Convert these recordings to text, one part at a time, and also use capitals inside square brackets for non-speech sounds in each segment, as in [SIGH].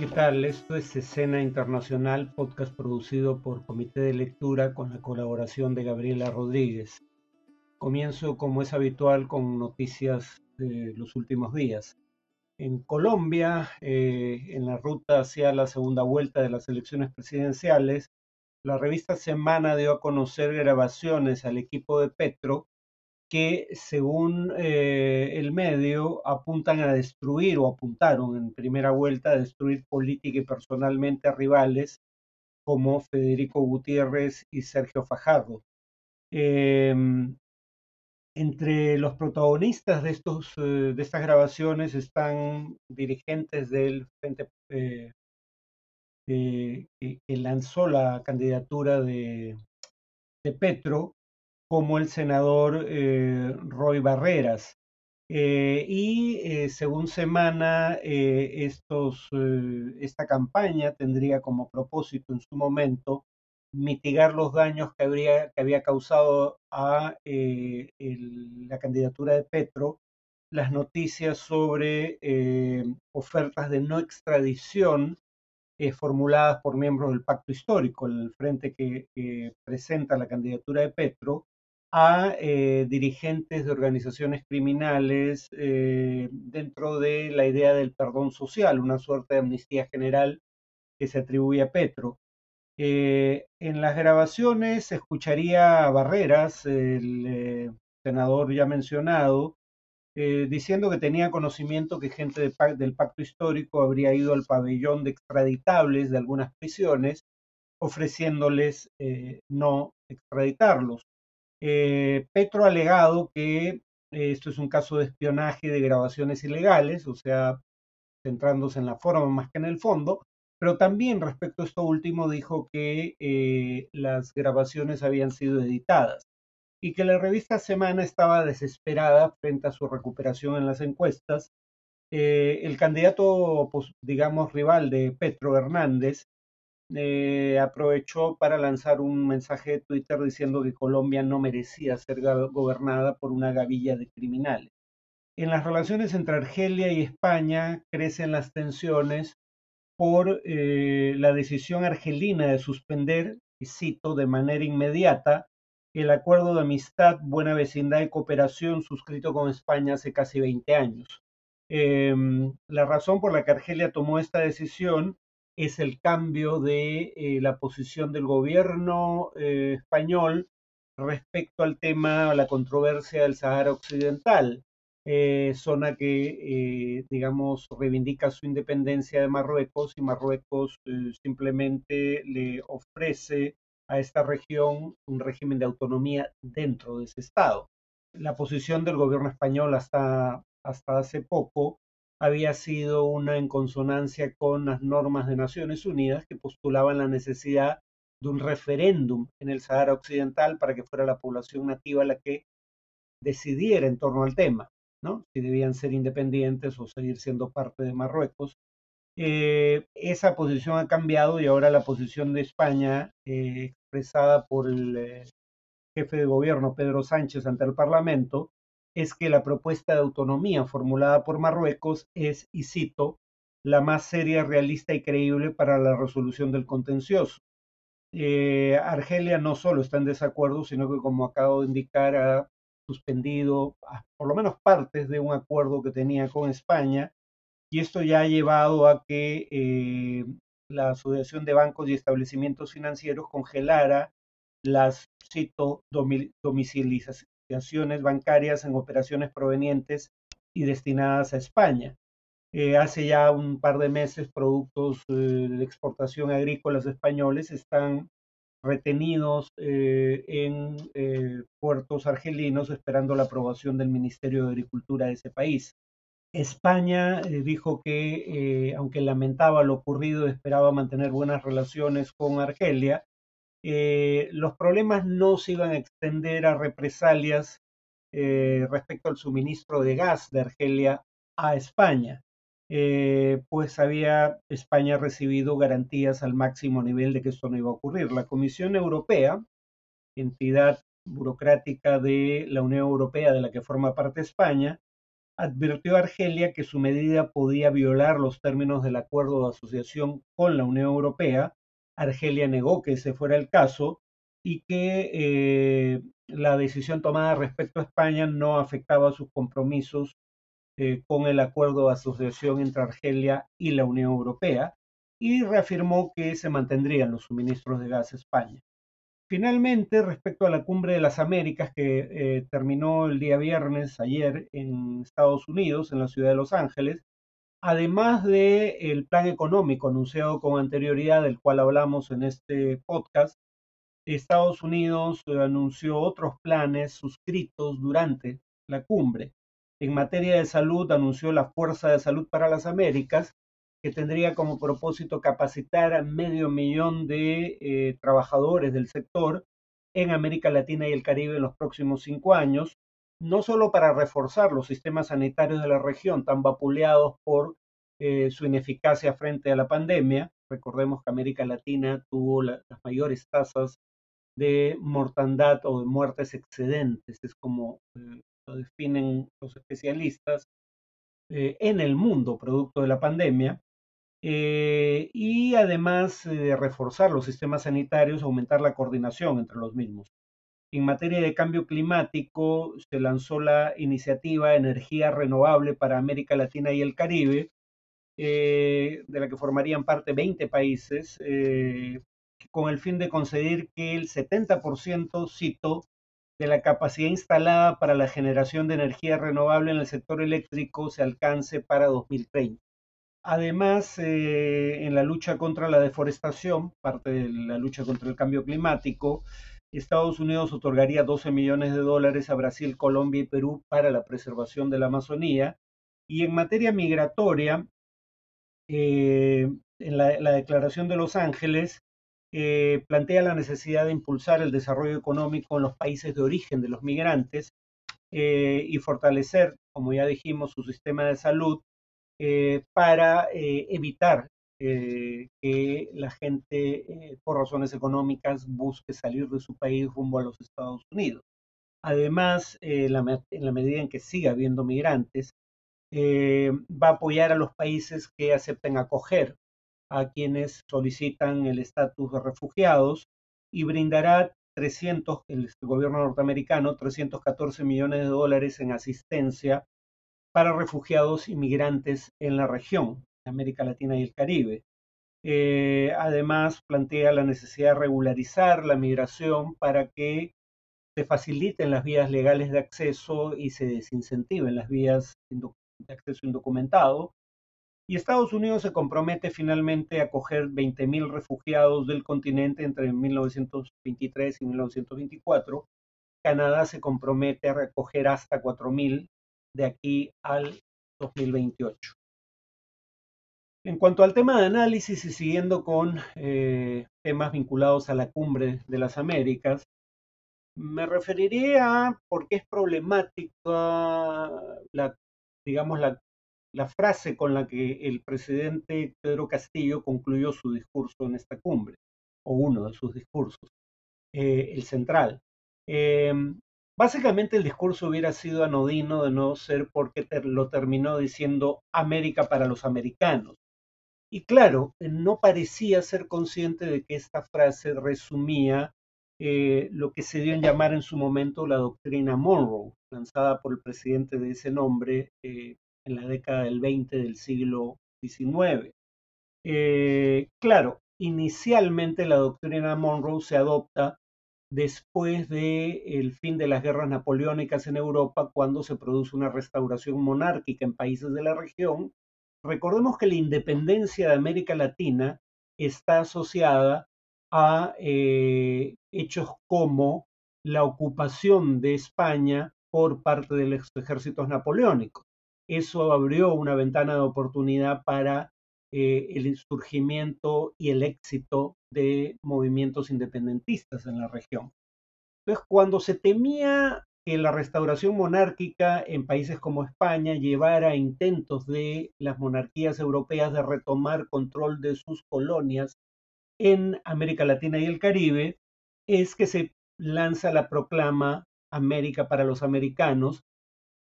¿Qué tal? Esto es Escena Internacional, podcast producido por Comité de Lectura con la colaboración de Gabriela Rodríguez. Comienzo, como es habitual, con noticias de los últimos días. En Colombia, eh, en la ruta hacia la segunda vuelta de las elecciones presidenciales, la revista Semana dio a conocer grabaciones al equipo de Petro que según eh, el medio apuntan a destruir o apuntaron en primera vuelta a destruir política y personalmente rivales como Federico Gutiérrez y Sergio Fajardo. Em, entre los protagonistas de, estos, eh, de estas grabaciones están dirigentes del Frente eh, que, lanzó la candidatura de, de Petro, como el senador eh, Roy Barreras. Eh, y eh, según Semana, esta campaña tendría como propósito en su momento mitigar los daños que, habría, que había causado a la candidatura de Petro las noticias sobre ofertas de no extradición formuladas por miembros del pacto histórico, el frente que presenta la candidatura de Petro, a eh, dirigentes de organizaciones criminales eh, dentro de la idea del perdón social, una suerte de amnistía general que se atribuye a Petro. Eh, en las grabaciones se escucharía a Barreras, el senador ya mencionado, diciendo que tenía conocimiento que gente del pacto histórico habría ido al pabellón de extraditables de algunas prisiones, ofreciéndoles no extraditarlos. Eh, Petro ha alegado que eh, esto es un caso de espionaje de grabaciones ilegales, o sea, centrándose en la forma más que en el fondo, pero también respecto a esto último dijo que eh, las grabaciones habían sido editadas y que la revista Semana estaba desesperada frente a su recuperación en las encuestas. el candidato, pues, digamos, rival de Petro Hernández, eh, aprovechó para lanzar un mensaje de Twitter diciendo que Colombia no merecía ser gobernada por una gavilla de criminales. En las relaciones entre Argelia y España crecen las tensiones por eh, la decisión argelina de suspender, y cito, de manera inmediata, el acuerdo de amistad, buena vecindad y cooperación suscrito con España hace casi 20 años. Em, la razón por la que Argelia tomó esta decisión es el cambio de eh, la posición del gobierno eh, español respecto al tema, a la controversia del Sahara Occidental, eh, zona que, digamos, reivindica su independencia de Marruecos y Marruecos simplemente le ofrece a esta región un régimen de autonomía dentro de ese Estado. La posición del gobierno español hasta, hasta hace poco había sido una en consonancia con las normas de Naciones Unidas que postulaban la necesidad de un referéndum en el Sahara Occidental para que fuera la población nativa la que decidiera en torno al tema, ¿no? Si debían ser independientes o seguir siendo parte de Marruecos. Eh, esa posición ha cambiado y ahora la posición de España, eh, expresada por el eh, jefe de gobierno Pedro Sánchez ante el Parlamento, es que la propuesta de autonomía formulada por Marruecos es, y cito, la más seria, realista y creíble para la resolución del contencioso. Eh, Argelia no solo está en desacuerdo, sino que, como acabo de indicar, ha suspendido por lo menos partes de un acuerdo que tenía con España, y esto ya ha llevado a que eh, la Asociación de Bancos y Establecimientos Financieros congelara las, cito, domicilizaciones bancarias en operaciones provenientes y destinadas a España. Eh, hace ya un par de meses productos eh, de exportación agrícolas españoles están retenidos eh, en puertos argelinos esperando la aprobación del Ministerio de Agricultura de ese país. España dijo que, aunque lamentaba lo ocurrido, esperaba mantener buenas relaciones con Argelia, eh, los problemas no se iban a extender a represalias eh, respecto al suministro de gas de Argelia a España, eh, pues había España recibido garantías al máximo nivel de que esto no iba a ocurrir. La Comisión Europea, entidad burocrática de la Unión Europea de la que forma parte España, advirtió a Argelia que su medida podía violar los términos del acuerdo de asociación con la Unión Europea. Argelia negó que ese fuera el caso y que eh, la decisión tomada respecto a España no afectaba sus compromisos eh, con el acuerdo de asociación entre Argelia y la Unión Europea y reafirmó que se mantendrían los suministros de gas a España. Finalmente, respecto a la cumbre de las Américas que eh, terminó el día viernes, ayer, en Estados Unidos, en la ciudad de Los Ángeles, además del el plan económico anunciado con anterioridad, del cual hablamos en este podcast, Estados Unidos anunció otros planes suscritos durante la cumbre. En materia de salud, anunció la Fuerza de Salud para las Américas, que tendría como propósito capacitar a medio millón de eh, trabajadores del sector en América Latina y el Caribe en los próximos cinco años, no solo para reforzar los sistemas sanitarios de la región tan vapuleados por eh, su ineficacia frente a la pandemia. Recordemos que América Latina tuvo las mayores tasas de mortandad o de muertes excedentes, es como eh, lo definen los especialistas, en el mundo producto de la pandemia. Eh, y además de reforzar los sistemas sanitarios, aumentar la coordinación entre los mismos. En materia de cambio climático, se lanzó la iniciativa Energía Renovable para América Latina y el Caribe, eh, de la que formarían parte 20 países, eh, con el fin de conceder que el 70%, cito, de la capacidad instalada para la generación de energía renovable en el sector eléctrico se alcance para 2030. Además, eh, en la lucha contra la deforestación, parte de la lucha contra el cambio climático, Estados Unidos otorgaría 12 millones de dólares a Brasil, Colombia y Perú para la preservación de la Amazonía. Y en materia migratoria, eh, en la, Declaración de Los Ángeles, eh, plantea la necesidad de impulsar el desarrollo económico en los países de origen de los migrantes y fortalecer, como ya dijimos, su sistema de salud eh, para eh, evitar eh, que la gente, por razones económicas, busque salir de su país rumbo a los Estados Unidos. Además, en la medida en que siga habiendo migrantes, va a apoyar a los países que acepten acoger a quienes solicitan el estatus de refugiados y brindará 300, el gobierno norteamericano, 314 millones de dólares en asistencia para refugiados y migrantes en la región, América Latina y el Caribe. Eh, además, plantea la necesidad de regularizar la migración para que se faciliten las vías legales de acceso y se desincentiven las vías de acceso indocumentado. Y Estados Unidos se compromete finalmente a acoger 20.000 refugiados del continente entre 1923 y 1924. Canadá se compromete a recoger hasta 4.000 de aquí al 2028. En cuanto al tema de análisis y siguiendo con eh, temas vinculados a la cumbre de las Américas, me referiré a por qué es problemática la, digamos, la, frase con la que el presidente Pedro Castillo concluyó su discurso en esta cumbre, o uno de sus discursos, eh, el central. Em, Básicamente el discurso hubiera sido anodino de no ser porque lo terminó diciendo América para los americanos. Y claro, no parecía ser consciente de que esta frase resumía eh, lo que se dio en llamar en su momento la doctrina Monroe, lanzada por el presidente de ese nombre eh, en la década del 20 del siglo XIX. Eh, claro, inicialmente la doctrina Monroe se adopta después del fin de las guerras napoleónicas en Europa, cuando se produce una restauración monárquica en países de la región. Recordemos que la independencia de América Latina está asociada a eh, hechos como la ocupación de España por parte de los ejércitos napoleónicos. Eso abrió una ventana de oportunidad para eh, el surgimiento y el éxito de movimientos independentistas en la región. Entonces, cuando se temía que la restauración monárquica en países como España llevara a intentos de las monarquías europeas de retomar control de sus colonias en América Latina y el Caribe, es que se lanza la proclama América para los americanos,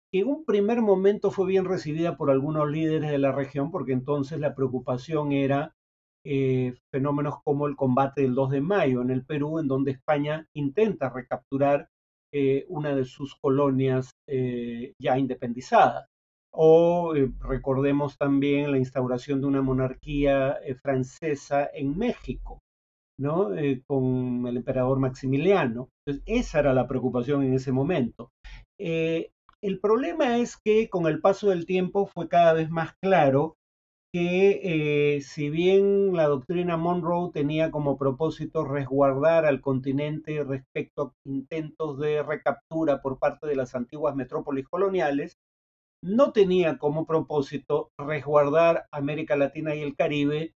que en un primer momento fue bien recibida por algunos líderes de la región, porque entonces la preocupación era eh, fenómenos como el combate del 2 de mayo en el Perú, en donde España intenta recapturar eh, una de sus colonias eh, ya independizadas. O recordemos también la instauración de una monarquía francesa en México, ¿no? con el emperador Maximiliano. Entonces, esa era la preocupación en ese momento. el problema es que con el paso del tiempo fue cada vez más claro que eh, si bien la doctrina Monroe tenía como propósito resguardar al continente respecto a intentos de recaptura por parte de las antiguas metrópolis coloniales, no tenía como propósito resguardar América Latina y el Caribe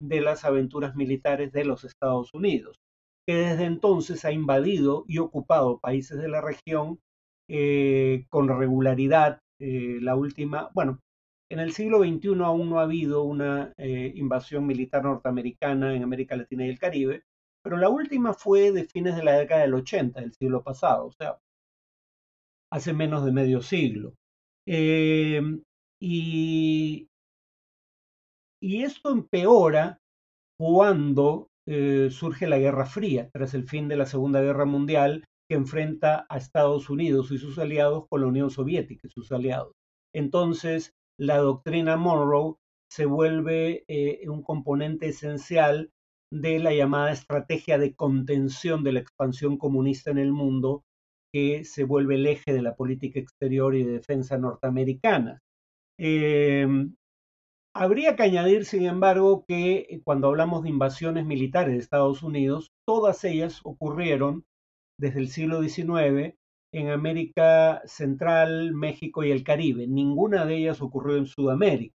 de las aventuras militares de los Estados Unidos, que desde entonces ha invadido y ocupado países de la región eh, con regularidad. Eh, la última, bueno, en el siglo XXI aún no ha habido una eh, invasión militar norteamericana en América Latina y el Caribe, pero la última fue de fines de la década del 80 del siglo pasado, o sea, hace menos de medio siglo. Em, y, esto empeora cuando eh, surge la Guerra Fría, tras el fin de la Segunda Guerra Mundial, que enfrenta a Estados Unidos y sus aliados con la Unión Soviética y sus aliados. Entonces, la doctrina Monroe se vuelve eh, un componente esencial de la llamada estrategia de contención de la expansión comunista en el mundo, que se vuelve el eje de la política exterior y de defensa norteamericana. Em, habría que añadir, sin embargo, que cuando hablamos de invasiones militares de Estados Unidos, todas ellas ocurrieron desde el siglo XIX en América Central, México y el Caribe. Ninguna de ellas ocurrió en Sudamérica.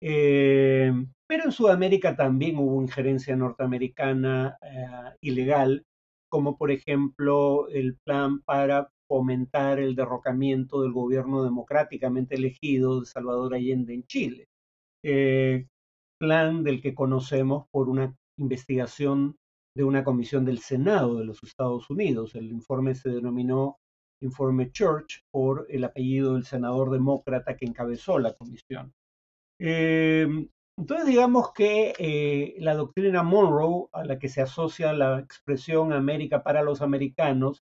Eh, pero en Sudamérica también hubo injerencia norteamericana eh, ilegal, como por ejemplo el plan para fomentar el derrocamiento del gobierno democráticamente elegido de Salvador Allende en Chile. Eh, plan del que conocemos por una investigación de una comisión del Senado de los Estados Unidos. El informe se denominó informe Church por el apellido del senador demócrata que encabezó la comisión. Em, entonces digamos que eh, la doctrina Monroe, a la que se asocia la expresión América para los americanos,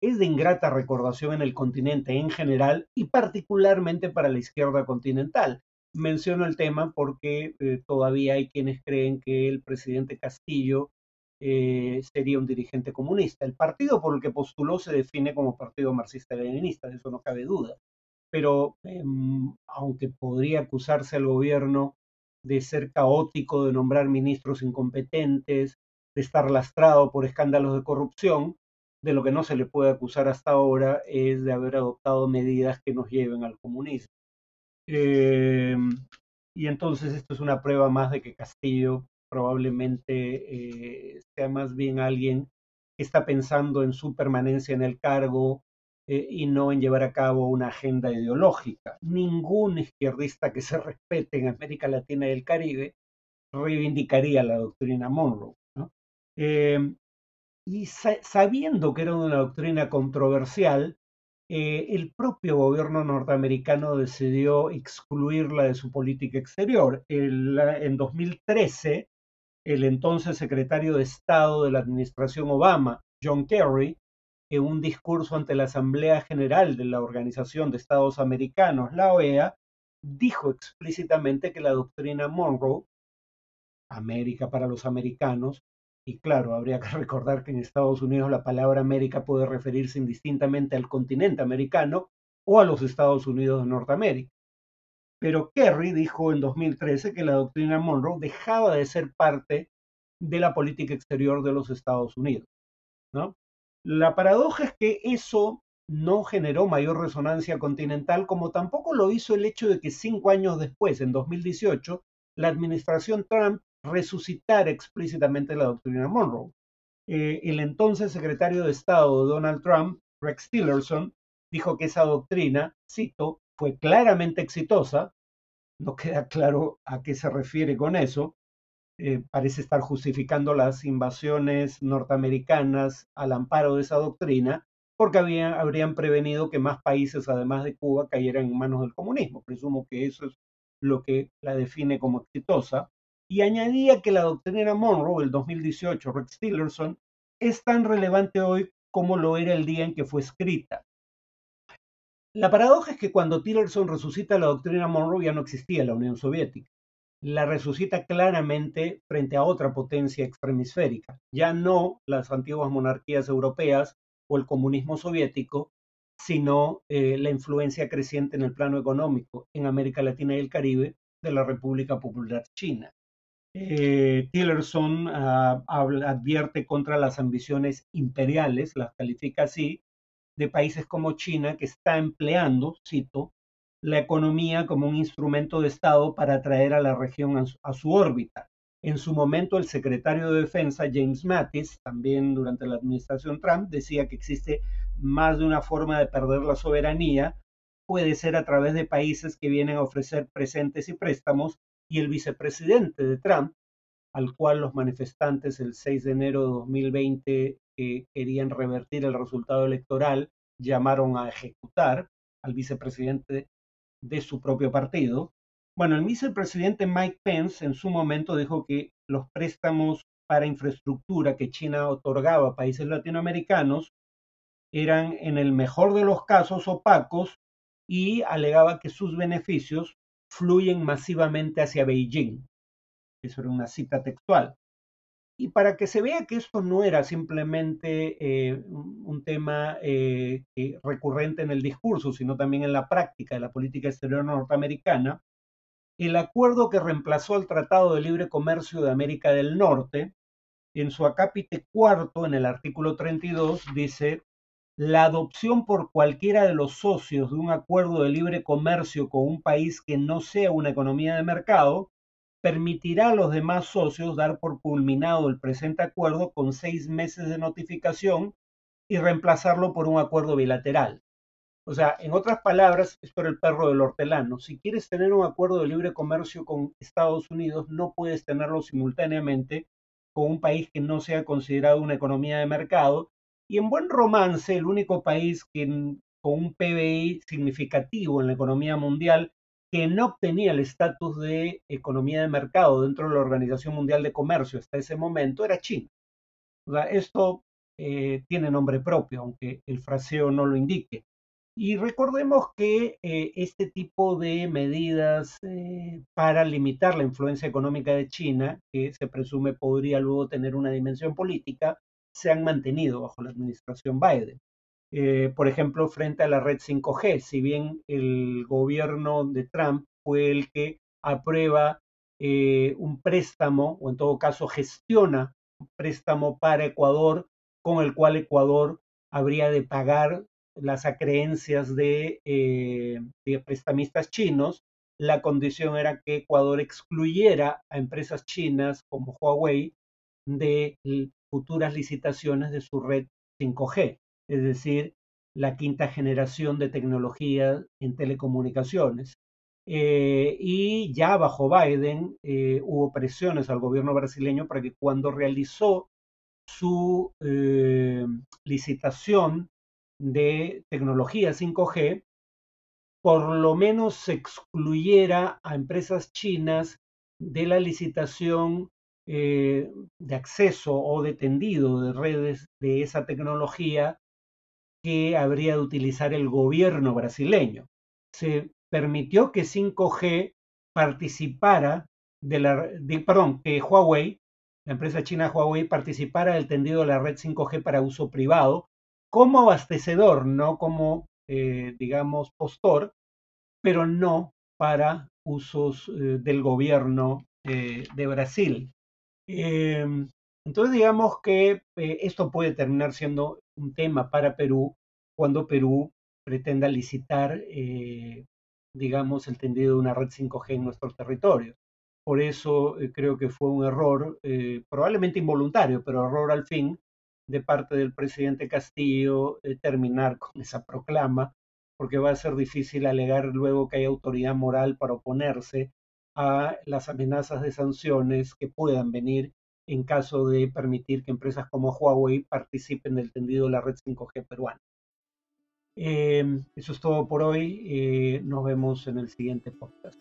es de ingrata recordación en el continente en general y particularmente para la izquierda continental. Menciono el tema porque eh, todavía hay quienes creen que el presidente Castillo eh, sería un dirigente comunista. El partido por el que postuló se define como partido marxista-leninista, de eso no cabe duda. Pero em, aunque podría acusarse al gobierno de ser caótico, de nombrar ministros incompetentes, de estar lastrado por escándalos de corrupción, de lo que no se le puede acusar hasta ahora es de haber adoptado medidas que nos lleven al comunismo. Em, y entonces esto es una prueba más de que Castillo probablemente eh, sea más bien alguien que está pensando en su permanencia en el cargo eh, y no en llevar a cabo una agenda ideológica. Ningún izquierdista que se respete en América Latina y el Caribe reivindicaría la doctrina Monroe. Em, y sabiendo que era una doctrina controversial, eh, el propio gobierno norteamericano decidió excluirla de su política exterior. en 2013, el entonces secretario de Estado de la administración Obama, John Kerry, en un discurso ante la Asamblea General de la Organización de Estados Americanos, la OEA, dijo explícitamente que la doctrina Monroe, América para los americanos, y claro, habría que [LAUGHS] recordar que en Estados Unidos la palabra América puede referirse indistintamente al continente americano o a los Estados Unidos de Norteamérica. Pero Kerry dijo en 2013 que la doctrina Monroe dejaba de ser parte de la política exterior de los Estados Unidos. La paradoja es que eso no generó mayor resonancia continental, como tampoco lo hizo el hecho de que cinco años después, en 2018, la administración Trump resucitara explícitamente la doctrina Monroe. Eh, el entonces secretario de Estado Donald Trump, Rex Tillerson, dijo que esa doctrina, cito, fue claramente exitosa, no queda claro a qué se refiere con eso, eh, parece estar justificando las invasiones norteamericanas al amparo de esa doctrina, porque habrían prevenido que más países, además de Cuba, cayeran en manos del comunismo. Presumo que eso es lo que la define como exitosa. Y añadía que la doctrina Monroe del 2018, Rex Tillerson, es tan relevante hoy como lo era el día en que fue escrita. La paradoja es que cuando Tillerson resucita la doctrina Monroe ya no existía la Unión Soviética. La resucita claramente frente a otra potencia extremisférica, ya no las antiguas monarquías europeas o el comunismo soviético, sino eh, la influencia creciente en el plano económico en América Latina y el Caribe de la República Popular China. Eh, Tillerson ah, advierte contra las ambiciones imperiales, las califica así, de países como China, que está empleando, cito, la economía como un instrumento de Estado para atraer a la región a su, órbita. En su momento, el secretario de Defensa, James Mattis, también durante la administración Trump, decía que existe más de una forma de perder la soberanía. Puede ser a través de países que vienen a ofrecer presentes y préstamos y el vicepresidente de Trump, al cual los manifestantes el 6 de enero de 2020 que querían revertir el resultado electoral llamaron a ejecutar al vicepresidente de su propio partido. Bueno, el vicepresidente Mike Pence en su momento dijo que los préstamos para infraestructura que China otorgaba a países latinoamericanos eran en el mejor de los casos opacos y alegaba que sus beneficios fluyen masivamente hacia Beijing. Eso era una cita textual. Y para que se vea que esto no era simplemente eh, un tema eh, recurrente en el discurso, sino también en la práctica de la política exterior norteamericana, el acuerdo que reemplazó el Tratado de Libre Comercio de América del Norte, en su acápite cuarto, en el artículo 32, dice, la adopción por cualquiera de los socios de un acuerdo de libre comercio con un país que no sea una economía de mercado permitirá a los demás socios dar por culminado el presente acuerdo con seis meses de notificación y reemplazarlo por un acuerdo bilateral. O sea, en otras palabras, es por el perro del hortelano. Si quieres tener un acuerdo de libre comercio con Estados Unidos, no puedes tenerlo simultáneamente con un país que no sea considerado una economía de mercado y en buen romance, el único país que, con un PBI significativo en la economía mundial que no obtenía el estatus de economía de mercado dentro de la Organización Mundial de Comercio hasta ese momento era China. Esto eh, tiene nombre propio, aunque el fraseo no lo indique. Y recordemos que eh, este tipo de medidas eh, para limitar la influencia económica de China, que se presume podría luego tener una dimensión política, se han mantenido bajo la administración Biden. Eh, por ejemplo, frente a la red 5G, si bien el gobierno de Trump fue el que aprueba eh, un préstamo, o en todo caso gestiona un préstamo para Ecuador, con el cual Ecuador habría de pagar las acreencias de, eh, de prestamistas chinos, la condición era que Ecuador excluyera a empresas chinas como Huawei de futuras licitaciones de su red 5G, es decir, la quinta generación de tecnología en telecomunicaciones. Eh, y ya bajo Biden eh, hubo presiones al gobierno brasileño para que cuando realizó su eh, licitación de tecnología 5G, por lo menos se excluyera a empresas chinas de la licitación de acceso o de tendido de redes de esa tecnología que habría de utilizar el gobierno brasileño. Se permitió que 5G participara de la, perdón, que Huawei, la empresa china Huawei, participara del tendido de la red 5G para uso privado como abastecedor, no como, eh, digamos, postor, pero no para usos eh, del gobierno de Brasil. Entonces digamos que eh, esto puede terminar siendo un tema para Perú cuando Perú pretenda licitar, eh, digamos, el tendido de una red 5G en nuestro territorio. Por eso eh, creo que fue un error, probablemente involuntario, pero error al fin, de parte del presidente Castillo terminar con esa proclama, porque va a ser difícil alegar luego que hay autoridad moral para oponerse a las amenazas de sanciones que puedan venir en caso de permitir que empresas como Huawei participen del tendido de la red 5G peruana. eso es todo por hoy. nos vemos en el siguiente podcast.